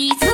你。